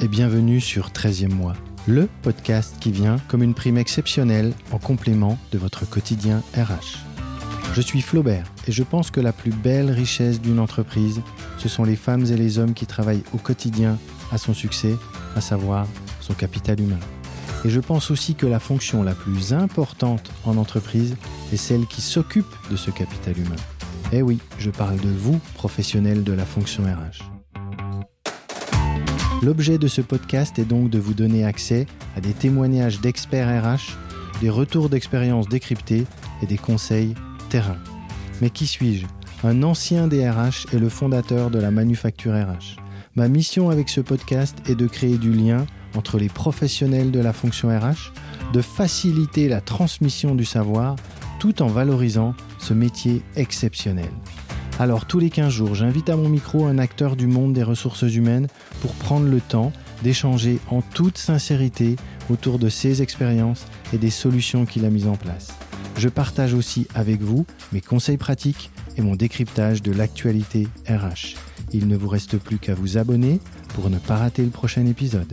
et bienvenue sur 13e mois, le podcast qui vient comme une prime exceptionnelle en complément de votre quotidien RH. Je suis Flaubert et je pense que la plus belle richesse d'une entreprise, ce sont les femmes et les hommes qui travaillent au quotidien à son succès, à savoir son capital humain. Et je pense aussi que la fonction la plus importante en entreprise est celle qui s'occupe de ce capital humain. Eh oui, je parle de vous, professionnels de la fonction RH. L'objet de ce podcast est donc de vous donner accès à des témoignages d'experts RH, des retours d'expériences décryptées et des conseils terrain. Mais qui suis-je? Un ancien DRH et le fondateur de la manufacture RH. Ma mission avec ce podcast est de créer du lien entre les professionnels de la fonction RH, de faciliter la transmission du savoir tout en valorisant ce métier exceptionnel. Alors tous les 15 jours, j'invite à mon micro un acteur du monde des ressources humaines pour prendre le temps d'échanger en toute sincérité autour de ses expériences et des solutions qu'il a mises en place. Je partage aussi avec vous mes conseils pratiques et mon décryptage de l'actualité RH. Il ne vous reste plus qu'à vous abonner pour ne pas rater le prochain épisode.